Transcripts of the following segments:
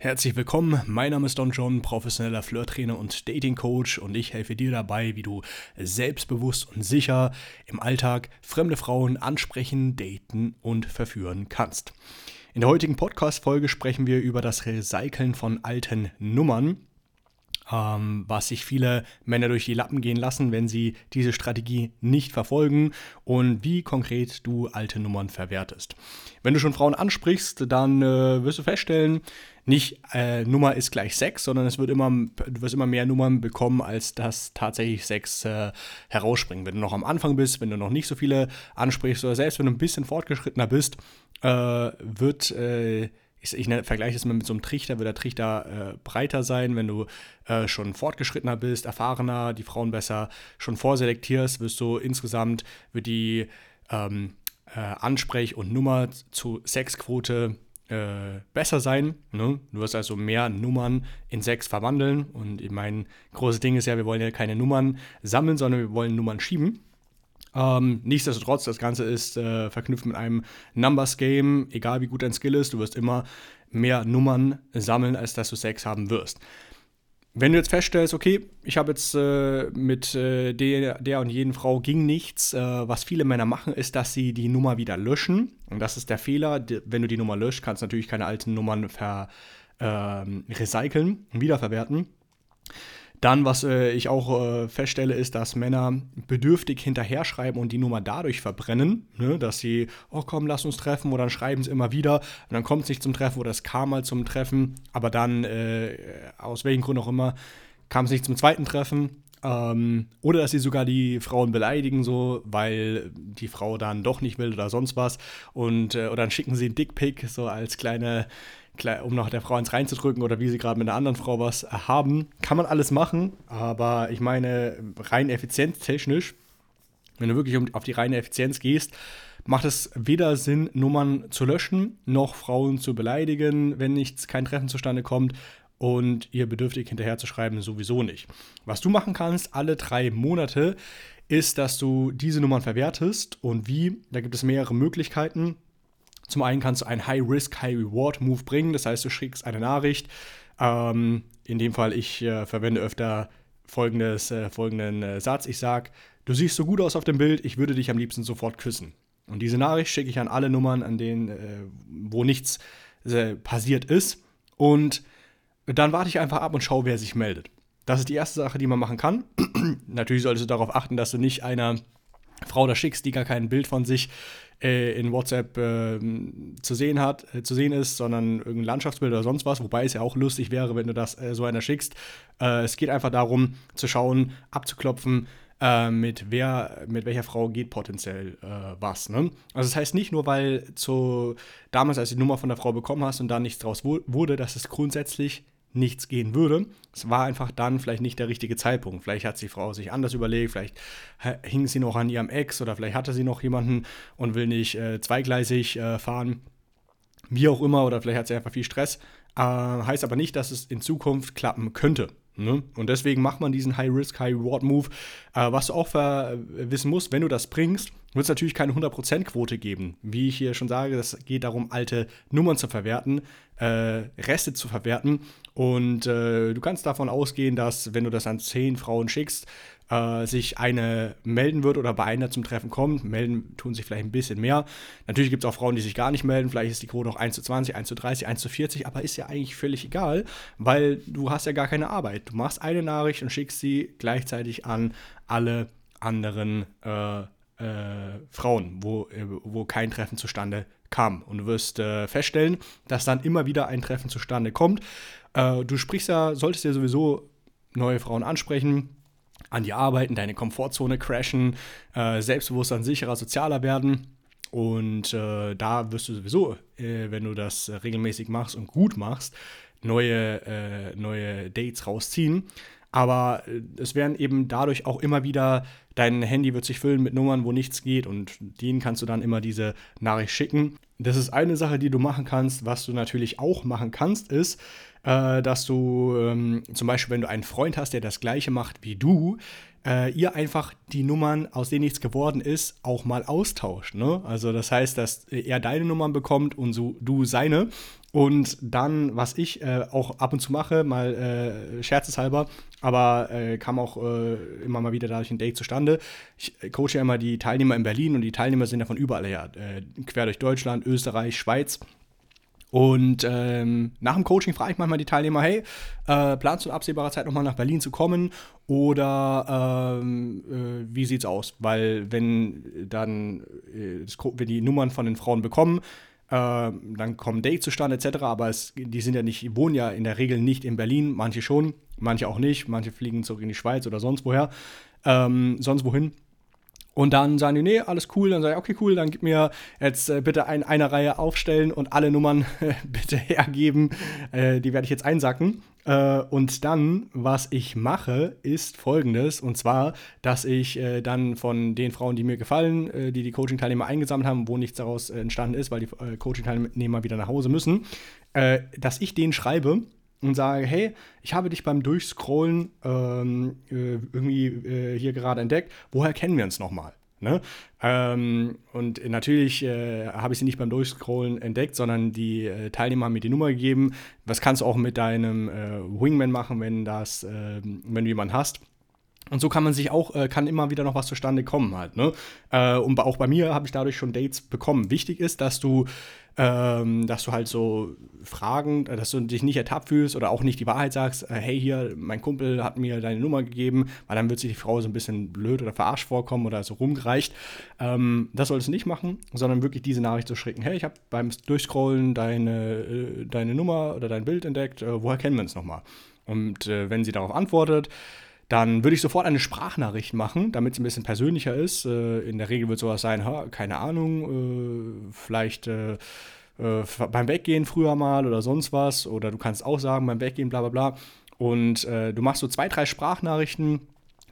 Herzlich willkommen, mein Name ist Don John, professioneller Flirttrainer und Dating Coach und ich helfe dir dabei, wie du selbstbewusst und sicher im Alltag fremde Frauen ansprechen, daten und verführen kannst. In der heutigen Podcast-Folge sprechen wir über das Recyceln von alten Nummern ähm, was sich viele Männer durch die Lappen gehen lassen, wenn sie diese Strategie nicht verfolgen und wie konkret du alte Nummern verwertest. Wenn du schon Frauen ansprichst, dann äh, wirst du feststellen, nicht äh, Nummer ist gleich Sex, sondern es wird immer, du wirst immer mehr Nummern bekommen, als dass tatsächlich Sex äh, herausspringen. Wenn du noch am Anfang bist, wenn du noch nicht so viele ansprichst oder selbst wenn du ein bisschen fortgeschrittener bist, äh, wird äh, ich, ich vergleiche es mal mit so einem Trichter, wird der Trichter äh, breiter sein, wenn du äh, schon fortgeschrittener bist, erfahrener, die Frauen besser schon vorselektierst, wirst du insgesamt, wird die ähm, äh, Ansprech- und Nummer zu Sexquote äh, besser sein. Ne? Du wirst also mehr Nummern in Sex verwandeln und mein großes Ding ist ja, wir wollen ja keine Nummern sammeln, sondern wir wollen Nummern schieben. Ähm, nichtsdestotrotz, das Ganze ist äh, verknüpft mit einem Numbers-Game. Egal wie gut dein Skill ist, du wirst immer mehr Nummern sammeln, als dass du Sex haben wirst. Wenn du jetzt feststellst, okay, ich habe jetzt äh, mit äh, der, der, und jeden Frau ging nichts, äh, was viele Männer machen, ist, dass sie die Nummer wieder löschen. Und das ist der Fehler. Wenn du die Nummer löscht, kannst du natürlich keine alten Nummern ver, ähm, recyceln, wiederverwerten. Dann, was äh, ich auch äh, feststelle, ist, dass Männer bedürftig hinterher schreiben und die Nummer dadurch verbrennen, ne? dass sie, oh komm, lass uns treffen, oder dann schreiben sie immer wieder und dann kommt es nicht zum Treffen oder es kam mal zum Treffen, aber dann, äh, aus welchem Grund auch immer, kam es nicht zum zweiten Treffen. Ähm, oder dass sie sogar die Frauen beleidigen, so, weil die Frau dann doch nicht will oder sonst was. Und, äh, oder dann schicken sie einen Dickpick, so als kleine um noch der Frau ins reinzudrücken oder wie sie gerade mit einer anderen Frau was haben. Kann man alles machen, aber ich meine, rein effizienztechnisch, wenn du wirklich auf die reine Effizienz gehst, macht es weder Sinn, Nummern zu löschen, noch Frauen zu beleidigen, wenn nichts, kein Treffen zustande kommt und ihr bedürftig hinterher zu schreiben, sowieso nicht. Was du machen kannst, alle drei Monate, ist, dass du diese Nummern verwertest und wie, da gibt es mehrere Möglichkeiten. Zum einen kannst du einen High-Risk, High-Reward-Move bringen. Das heißt, du schickst eine Nachricht. Ähm, in dem Fall, ich äh, verwende öfter folgendes, äh, folgenden äh, Satz. Ich sage, du siehst so gut aus auf dem Bild, ich würde dich am liebsten sofort küssen. Und diese Nachricht schicke ich an alle Nummern, an denen, äh, wo nichts äh, passiert ist. Und dann warte ich einfach ab und schaue, wer sich meldet. Das ist die erste Sache, die man machen kann. Natürlich solltest du darauf achten, dass du nicht einer Frau da schickst, die gar kein Bild von sich äh, in WhatsApp äh, zu sehen hat, äh, zu sehen ist, sondern irgendein Landschaftsbild oder sonst was, wobei es ja auch lustig wäre, wenn du das äh, so einer schickst. Äh, es geht einfach darum, zu schauen, abzuklopfen, äh, mit wer, mit welcher Frau geht potenziell was. Ne? Also das heißt nicht nur, weil zu damals, als du die Nummer von der Frau bekommen hast und da nichts draus wurde, dass es grundsätzlich nichts gehen würde. Es war einfach dann vielleicht nicht der richtige Zeitpunkt. Vielleicht hat die Frau sich anders überlegt, vielleicht hing sie noch an ihrem Ex oder vielleicht hatte sie noch jemanden und will nicht äh, zweigleisig äh, fahren. Wie auch immer, oder vielleicht hat sie einfach viel Stress. Äh, heißt aber nicht, dass es in Zukunft klappen könnte. Ne? Und deswegen macht man diesen High-Risk, High-Reward-Move. Äh, was du auch wissen musst, wenn du das bringst, wird es natürlich keine 100%-Quote geben. Wie ich hier schon sage, es geht darum, alte Nummern zu verwerten, äh, Reste zu verwerten. Und äh, du kannst davon ausgehen, dass, wenn du das an 10 Frauen schickst, äh, sich eine melden wird oder bei einer zum Treffen kommt. Melden tun sich vielleicht ein bisschen mehr. Natürlich gibt es auch Frauen, die sich gar nicht melden. Vielleicht ist die Quote auch 1 zu 20, 1 zu 30, 1 zu 40, aber ist ja eigentlich völlig egal, weil du hast ja gar keine Arbeit. Du machst eine Nachricht und schickst sie gleichzeitig an alle anderen äh, äh, Frauen, wo, äh, wo kein Treffen zustande kam. Und du wirst äh, feststellen, dass dann immer wieder ein Treffen zustande kommt. Äh, du sprichst ja, solltest ja sowieso neue Frauen ansprechen, an die arbeiten, deine Komfortzone crashen, äh, Selbstbewusstsein sicherer, sozialer werden. Und äh, da wirst du sowieso, wenn du das regelmäßig machst und gut machst, neue, neue Dates rausziehen. Aber äh, es werden eben dadurch auch immer wieder, dein Handy wird sich füllen mit Nummern, wo nichts geht und denen kannst du dann immer diese Nachricht schicken. Das ist eine Sache, die du machen kannst. Was du natürlich auch machen kannst, ist, äh, dass du ähm, zum Beispiel, wenn du einen Freund hast, der das gleiche macht wie du, äh, ihr einfach die Nummern, aus denen nichts geworden ist, auch mal austauscht. Ne? Also das heißt, dass er deine Nummern bekommt und so du seine. Und dann, was ich äh, auch ab und zu mache, mal äh, scherzeshalber, aber äh, kam auch äh, immer mal wieder dadurch ein Date zustande. Ich äh, coache ja immer die Teilnehmer in Berlin und die Teilnehmer sind ja von überall her, äh, quer durch Deutschland, Österreich, Schweiz. Und ähm, nach dem Coaching frage ich manchmal die Teilnehmer, hey, äh, planst du in absehbarer Zeit nochmal nach Berlin zu kommen oder ähm, äh, wie sieht's aus? Weil wenn dann, äh, wenn die Nummern von den Frauen bekommen, äh, dann kommen Dates zustande etc., aber es, die sind ja nicht, wohnen ja in der Regel nicht in Berlin, manche schon, manche auch nicht, manche fliegen zurück in die Schweiz oder sonst woher, ähm, sonst wohin. Und dann sagen die, nee, alles cool. Dann sage ich, okay, cool, dann gib mir jetzt äh, bitte ein, eine Reihe aufstellen und alle Nummern bitte hergeben. Äh, die werde ich jetzt einsacken. Äh, und dann, was ich mache, ist folgendes. Und zwar, dass ich äh, dann von den Frauen, die mir gefallen, äh, die die Coaching-Teilnehmer eingesammelt haben, wo nichts daraus entstanden ist, weil die Coaching-Teilnehmer wieder nach Hause müssen, dass ich denen schreibe, und sage, hey, ich habe dich beim Durchscrollen ähm, äh, irgendwie äh, hier gerade entdeckt, woher kennen wir uns nochmal? Ne? Ähm, und natürlich äh, habe ich sie nicht beim Durchscrollen entdeckt, sondern die äh, Teilnehmer haben mir die Nummer gegeben. Was kannst du auch mit deinem äh, Wingman machen, wenn das, ähm, wenn du jemanden hast? Und so kann man sich auch, äh, kann immer wieder noch was zustande kommen halt. Ne? Äh, und auch bei mir habe ich dadurch schon Dates bekommen. Wichtig ist, dass du, ähm, dass du halt so Fragen, äh, dass du dich nicht ertappt fühlst oder auch nicht die Wahrheit sagst, äh, hey hier, mein Kumpel hat mir deine Nummer gegeben, weil dann wird sich die Frau so ein bisschen blöd oder verarscht vorkommen oder so rumgereicht. Ähm, das solltest du nicht machen, sondern wirklich diese Nachricht zu schicken. Hey, ich habe beim Durchscrollen deine, äh, deine Nummer oder dein Bild entdeckt, äh, woher kennen wir uns nochmal? Und wenn sie darauf antwortet, dann würde ich sofort eine Sprachnachricht machen, damit es ein bisschen persönlicher ist. Äh, in der Regel wird sowas sein, ha, keine Ahnung, äh, vielleicht äh, äh, beim Weggehen früher mal oder sonst was. Oder du kannst auch sagen, beim Weggehen, bla bla bla. Und äh, du machst so zwei, drei Sprachnachrichten,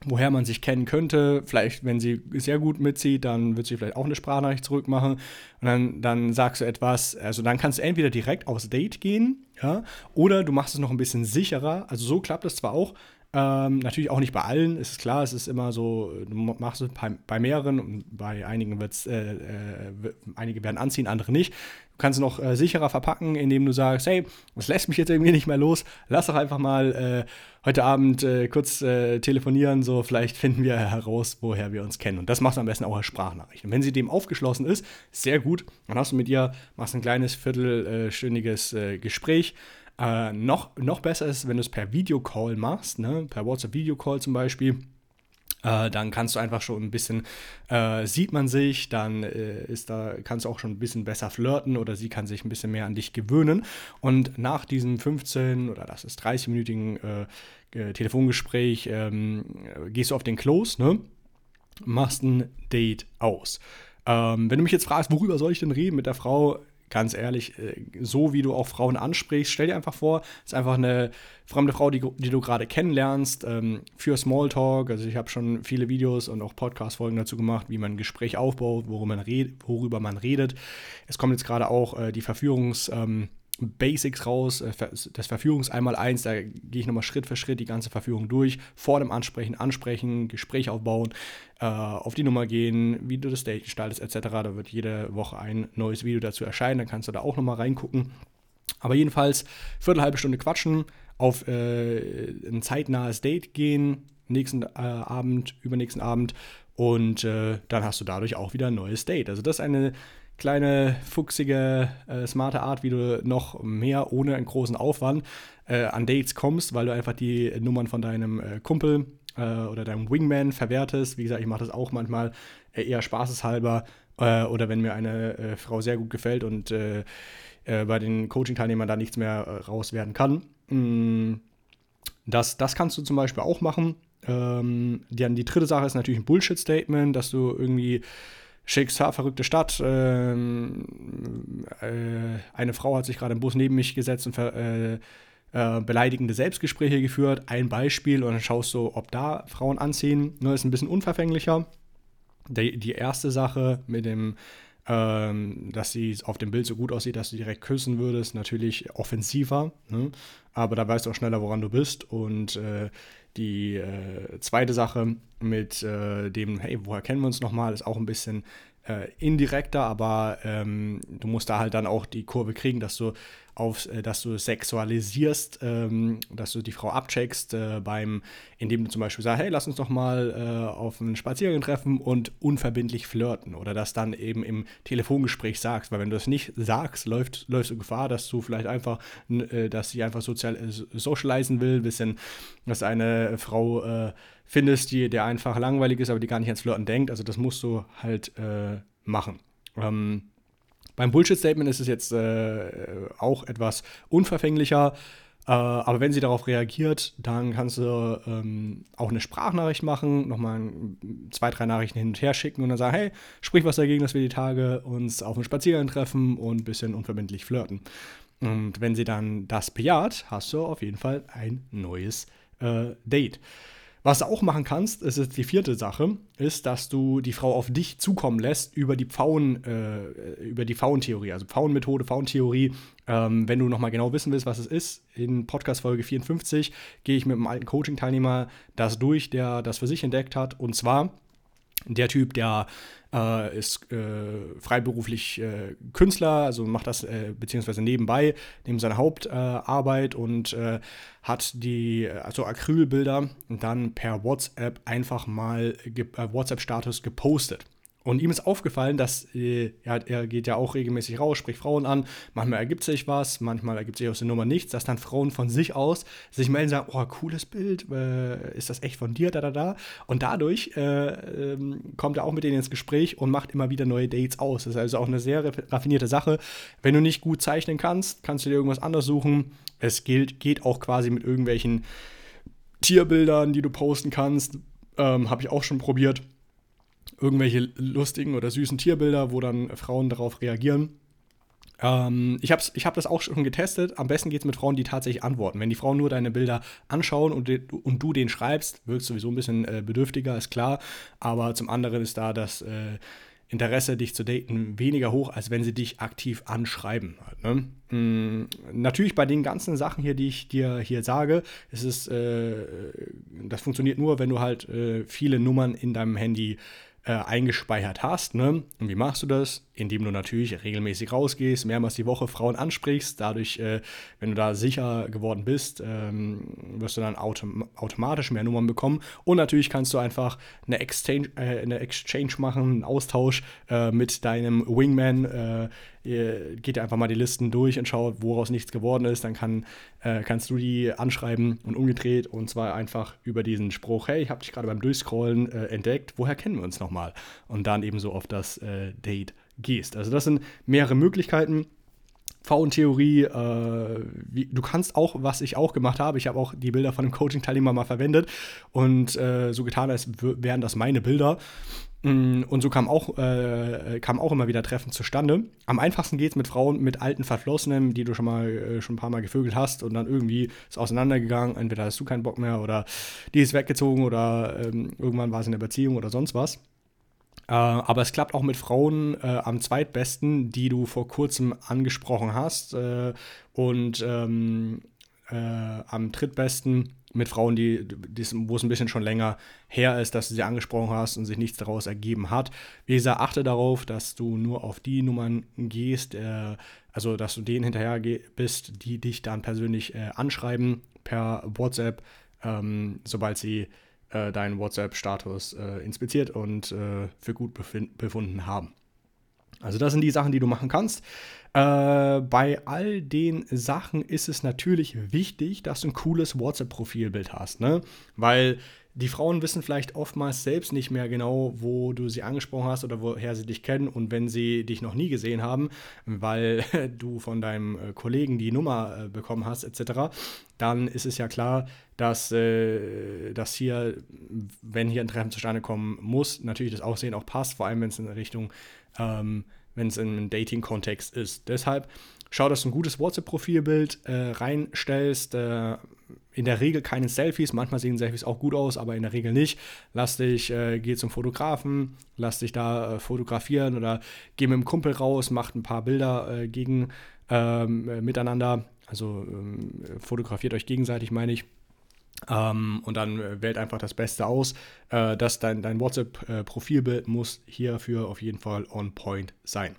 woher man sich kennen könnte. Vielleicht, wenn sie sehr gut mitzieht, dann wird sie vielleicht auch eine Sprachnachricht zurückmachen. Und dann, dann sagst du etwas, also dann kannst du entweder direkt aufs Date gehen, ja, oder du machst es noch ein bisschen sicherer. Also so klappt es zwar auch, ähm, natürlich auch nicht bei allen, ist klar, es ist immer so, du machst es bei, bei mehreren und bei einigen wird es, äh, äh, einige werden anziehen, andere nicht. Du kannst es noch äh, sicherer verpacken, indem du sagst, hey, das lässt mich jetzt irgendwie nicht mehr los, lass doch einfach mal äh, heute Abend äh, kurz äh, telefonieren, so vielleicht finden wir heraus, woher wir uns kennen. Und das machst du am besten auch als Sprachnachricht. Und wenn sie dem aufgeschlossen ist, sehr gut, dann hast du mit ihr, machst ein kleines viertelstündiges Gespräch, äh, noch, noch besser ist, wenn du es per Videocall machst, ne? per WhatsApp-Videocall zum Beispiel. Äh, dann kannst du einfach schon ein bisschen, äh, sieht man sich, dann äh, ist da, kannst du auch schon ein bisschen besser flirten oder sie kann sich ein bisschen mehr an dich gewöhnen. Und nach diesem 15 oder das ist 30-minütigen äh, Telefongespräch ähm, gehst du auf den Close, ne? machst ein Date aus. Ähm, wenn du mich jetzt fragst, worüber soll ich denn reden mit der Frau, ganz ehrlich, äh, so wie du auch Frauen ansprichst, stell dir einfach vor, es ist einfach eine fremde Frau, die, die du gerade kennenlernst, ähm, für Smalltalk. Also ich habe schon viele Videos und auch Podcast-Folgen dazu gemacht, wie man ein Gespräch aufbaut, worüber man, red, worüber man redet. Es kommt jetzt gerade auch äh, die Verführungs- ähm, Basics raus, äh, das Verführungs einmal eins, da gehe ich nochmal Schritt für Schritt die ganze Verführung durch, vor dem Ansprechen, ansprechen, Gespräch aufbauen, äh, auf die Nummer gehen, wie du das Date gestaltest, etc. Da wird jede Woche ein neues Video dazu erscheinen, dann kannst du da auch nochmal reingucken. Aber jedenfalls, viertel, halbe Stunde quatschen, auf äh, ein zeitnahes Date gehen, nächsten äh, Abend, übernächsten Abend und äh, dann hast du dadurch auch wieder ein neues Date. Also das ist eine kleine, fuchsige, äh, smarte Art, wie du noch mehr ohne einen großen Aufwand äh, an Dates kommst, weil du einfach die Nummern von deinem äh, Kumpel äh, oder deinem Wingman verwertest. Wie gesagt, ich mache das auch manchmal äh, eher spaßeshalber äh, oder wenn mir eine Frau sehr gut gefällt und bei den Coaching-Teilnehmern da nichts mehr raus werden kann. Mm, das, das kannst du zum Beispiel auch machen. Ähm, dann die dritte Sache ist natürlich ein Bullshit-Statement, dass du irgendwie schickst, verrückte Stadt. Ähm, äh, eine Frau hat sich gerade im Bus neben mich gesetzt und äh, äh, beleidigende Selbstgespräche geführt. Ein Beispiel und dann schaust du, ob da Frauen anziehen. Nur ist ein bisschen unverfänglicher. Die, die erste Sache mit dem, ähm, dass sie auf dem Bild so gut aussieht, dass du direkt küssen würdest, natürlich offensiver. Ne? Aber da weißt du auch schneller, woran du bist. Und äh, die äh, zweite Sache mit äh, dem, hey, woher kennen wir uns nochmal, ist auch ein bisschen äh, indirekter, aber ähm, du musst da halt dann auch die Kurve kriegen, dass du auf, äh, dass du sexualisierst, ähm, dass du die Frau abcheckst äh, beim, indem du zum Beispiel sagst, hey, lass uns doch mal äh, auf einen Spaziergang treffen und unverbindlich flirten oder das dann eben im Telefongespräch sagst, weil wenn du das nicht sagst, läuft, läufst du Gefahr, dass du vielleicht einfach, äh, dass sie einfach sozial, äh, socialisen will, bisschen, dass eine Frau äh, findest, die, der einfach langweilig ist, aber die gar nicht ans Flirten denkt. Also das musst du halt machen. Ähm, beim Bullshit-Statement ist es jetzt äh, auch etwas unverfänglicher. Äh, aber wenn sie darauf reagiert, dann kannst du ähm, auch eine Sprachnachricht machen, nochmal zwei, drei Nachrichten hin und her schicken und dann sagen, hey, sprich was dagegen, dass wir die Tage uns auf einen Spaziergang treffen und ein bisschen unverbindlich flirten. Und wenn sie dann das bejaht, hast du auf jeden Fall ein neues äh, Date. Was du auch machen kannst, ist die vierte Sache, ist, dass du die Frau auf dich zukommen lässt über die Pfauen, äh, über die Pfauentheorie, also Pfauenmethode, Pfauentheorie. Ähm, wenn du nochmal genau wissen willst, was es ist, in Podcast Folge 54 gehe ich mit einem alten Coaching-Teilnehmer das durch, der das für sich entdeckt hat. Und zwar der Typ, der äh, ist äh, freiberuflich äh, Künstler, also macht das äh, beziehungsweise nebenbei, neben seiner Hauptarbeit und äh, hat die also Acrylbilder dann per WhatsApp einfach mal ge äh, WhatsApp-Status gepostet. Und ihm ist aufgefallen, dass äh, er, er, geht ja auch regelmäßig raus, spricht Frauen an. Manchmal ergibt sich was, manchmal ergibt sich aus der Nummer nichts, dass dann Frauen von sich aus sich melden und sagen: Oh, cooles Bild, äh, ist das echt von dir, da, da, da. Und dadurch äh, ähm, kommt er auch mit denen ins Gespräch und macht immer wieder neue Dates aus. Das ist also auch eine sehr raffinierte Sache. Wenn du nicht gut zeichnen kannst, kannst du dir irgendwas anderes suchen. Es gilt, geht auch quasi mit irgendwelchen Tierbildern, die du posten kannst. Ähm, Habe ich auch schon probiert irgendwelche lustigen oder süßen Tierbilder, wo dann Frauen darauf reagieren. Ähm, ich habe ich hab das auch schon getestet. Am besten geht es mit Frauen, die tatsächlich antworten. Wenn die Frauen nur deine Bilder anschauen und, und du den schreibst, wirkst du sowieso ein bisschen äh, bedürftiger, ist klar. Aber zum anderen ist da das äh, Interesse, dich zu daten, weniger hoch, als wenn sie dich aktiv anschreiben. Ne? Mhm, natürlich bei den ganzen Sachen hier, die ich dir hier sage, ist es, äh, das funktioniert nur, wenn du halt äh, viele Nummern in deinem Handy äh, eingespeichert hast. Ne? Und wie machst du das? Indem du natürlich regelmäßig rausgehst, mehrmals die Woche Frauen ansprichst. Dadurch, äh, wenn du da sicher geworden bist, ähm, wirst du dann autom automatisch mehr Nummern bekommen. Und natürlich kannst du einfach eine Exchange, äh, eine Exchange machen, einen Austausch äh, mit deinem Wingman äh, ihr geht einfach mal die Listen durch und schaut, woraus nichts geworden ist. Dann kann, äh, kannst du die anschreiben und umgedreht und zwar einfach über diesen Spruch, hey, ich habe dich gerade beim Durchscrollen äh, entdeckt, woher kennen wir uns nochmal? Und dann eben so auf das äh, Date gehst. Also das sind mehrere Möglichkeiten. V-Theorie, äh, du kannst auch, was ich auch gemacht habe, ich habe auch die Bilder von einem Coaching-Teilnehmer mal verwendet und äh, so getan, als wären das meine Bilder. Mm, und so kam auch, äh, kam auch immer wieder Treffen zustande. Am einfachsten geht es mit Frauen mit alten Verflossenen, die du schon mal äh, schon ein paar Mal gevögelt hast und dann irgendwie ist auseinandergegangen. Entweder hast du keinen Bock mehr oder die ist weggezogen oder ähm, irgendwann war sie in der Beziehung oder sonst was. Äh, aber es klappt auch mit Frauen äh, am zweitbesten, die du vor kurzem angesprochen hast. Äh, und ähm, äh, am drittbesten mit Frauen, die, die, wo es ein bisschen schon länger her ist, dass du sie angesprochen hast und sich nichts daraus ergeben hat. Wie gesagt, achte darauf, dass du nur auf die Nummern gehst, äh, also dass du denen hinterher bist, die dich dann persönlich äh, anschreiben per WhatsApp, ähm, sobald sie äh, deinen WhatsApp-Status äh, inspiziert und äh, für gut befunden haben. Also das sind die Sachen, die du machen kannst. Äh, bei all den Sachen ist es natürlich wichtig, dass du ein cooles WhatsApp-Profilbild hast, ne? Weil die Frauen wissen vielleicht oftmals selbst nicht mehr genau, wo du sie angesprochen hast oder woher sie dich kennen. Und wenn sie dich noch nie gesehen haben, weil du von deinem äh, Kollegen die Nummer äh, bekommen hast, etc., dann ist es ja klar, dass, äh, dass hier, wenn hier ein Treffen zustande kommen muss, natürlich das Aussehen auch passt, vor allem wenn es in Richtung ähm, wenn es in einem Dating-Kontext ist. Deshalb schau, dass du ein gutes WhatsApp-Profilbild äh, reinstellst. Äh, in der Regel keine Selfies. Manchmal sehen Selfies auch gut aus, aber in der Regel nicht. Lass dich, äh, geh zum Fotografen, lass dich da äh, fotografieren oder geh mit dem Kumpel raus, mach ein paar Bilder äh, gegen ähm, äh, miteinander. Also ähm, fotografiert euch gegenseitig, meine ich. Ähm, und dann äh, wählt einfach das Beste aus. Äh, dass dein, dein WhatsApp-Profilbild muss hierfür auf jeden Fall on point sein.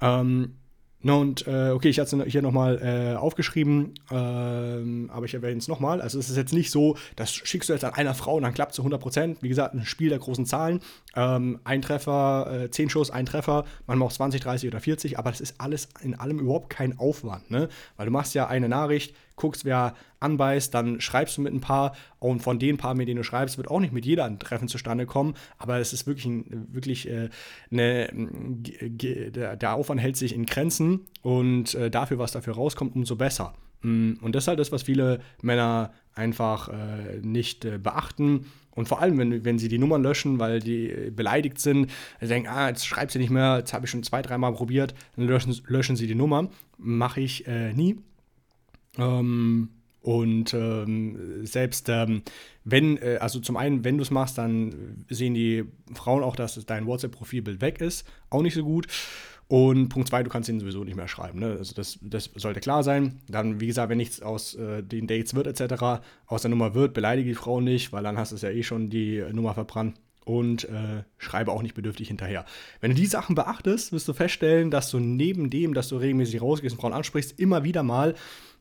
Ähm, und äh, okay, ich hatte es hier nochmal äh, aufgeschrieben, ähm, aber ich erwähne es nochmal. Also es ist jetzt nicht so, das schickst du jetzt an einer Frau und dann klappt es zu 100%. Wie gesagt, ein Spiel der großen Zahlen. Ähm, ein Treffer, äh, 10 Schuss, ein Treffer, manchmal auch 20, 30 oder 40, aber das ist alles in allem überhaupt kein Aufwand, ne? Weil du machst ja eine Nachricht, guckst, wer anbeißt, dann schreibst du mit ein paar und von den paar, mit denen du schreibst, wird auch nicht mit jeder ein Treffen zustande kommen, aber es ist wirklich, ein, wirklich äh, eine, der, der Aufwand hält sich in Grenzen und äh, dafür, was dafür rauskommt, umso besser. Mm, und das ist halt das, was viele Männer einfach äh, nicht äh, beachten. Und vor allem, wenn, wenn sie die Nummern löschen, weil die äh, beleidigt sind, sie denken, ah, jetzt schreibt sie nicht mehr, jetzt habe ich schon zwei, dreimal probiert, dann löschen, löschen sie die Nummer. Mache ich äh, nie. Ähm, und ähm, selbst ähm, wenn, äh, also zum einen, wenn du es machst, dann sehen die Frauen auch, dass dein WhatsApp-Profilbild weg ist. Auch nicht so gut. Und Punkt zwei, du kannst ihnen sowieso nicht mehr schreiben. Ne? Also das, das sollte klar sein. Dann, wie gesagt, wenn nichts aus äh, den Dates wird, etc., aus der Nummer wird, beleidige die Frau nicht, weil dann hast du ja eh schon die Nummer verbrannt. Und äh, schreibe auch nicht bedürftig hinterher. Wenn du die Sachen beachtest, wirst du feststellen, dass du neben dem, dass du regelmäßig rausgehst und Frauen ansprichst, immer wieder mal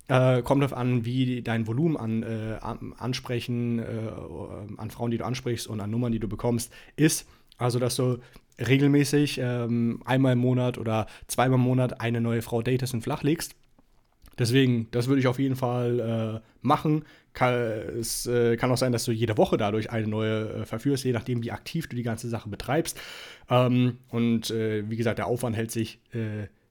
äh, kommt darauf an, wie dein Volumen an äh, Ansprechen, äh, an Frauen, die du ansprichst und an Nummern, die du bekommst, ist. Also, dass du regelmäßig ähm, einmal im Monat oder zweimal im Monat eine neue Frau datest und flachlegst. Deswegen, das würde ich auf jeden Fall äh, machen. Kann, es äh, kann auch sein, dass du jede Woche dadurch eine neue äh, verführst, je nachdem, wie aktiv du die ganze Sache betreibst. Ähm, und wie gesagt, der Aufwand hält sich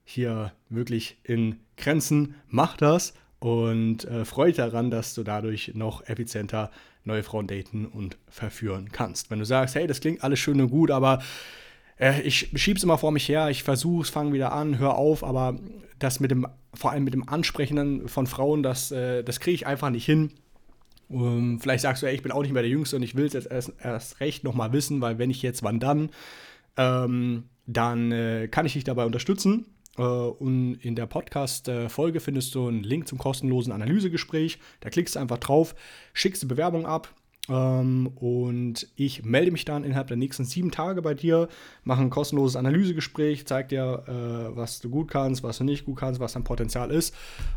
hier wirklich in Grenzen. Mach das und äh, freut daran, dass du dadurch noch effizienter neue Frauen daten und verführen kannst. Wenn du sagst, hey, das klingt alles schön und gut, aber äh, ich schieb's immer vor mich her, ich versuch's, fange wieder an, hör auf, aber das mit dem, vor allem mit dem Ansprechen von Frauen, das, äh, das kriege ich einfach nicht hin. Um, ähm, vielleicht sagst du, ey, ich bin auch nicht mehr der Jüngste und ich will es jetzt erst, erst recht nochmal wissen, weil wenn ich jetzt, wann dann? Ähm, dann äh, kann ich dich dabei unterstützen. Äh, und in der Podcast-Folge findest du einen Link zum kostenlosen Analysegespräch. Da klickst du einfach drauf, schickst die Bewerbung ab. Ähm, und ich melde mich dann innerhalb der nächsten sieben Tage bei dir, mache ein kostenloses Analysegespräch, zeige dir, äh, was du gut kannst, was du nicht gut kannst, was dein Potenzial ist.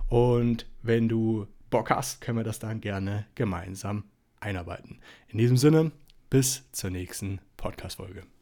Und wenn du Bock hast, können wir das dann gerne gemeinsam einarbeiten. In diesem Sinne, bis zur nächsten Podcast-Folge.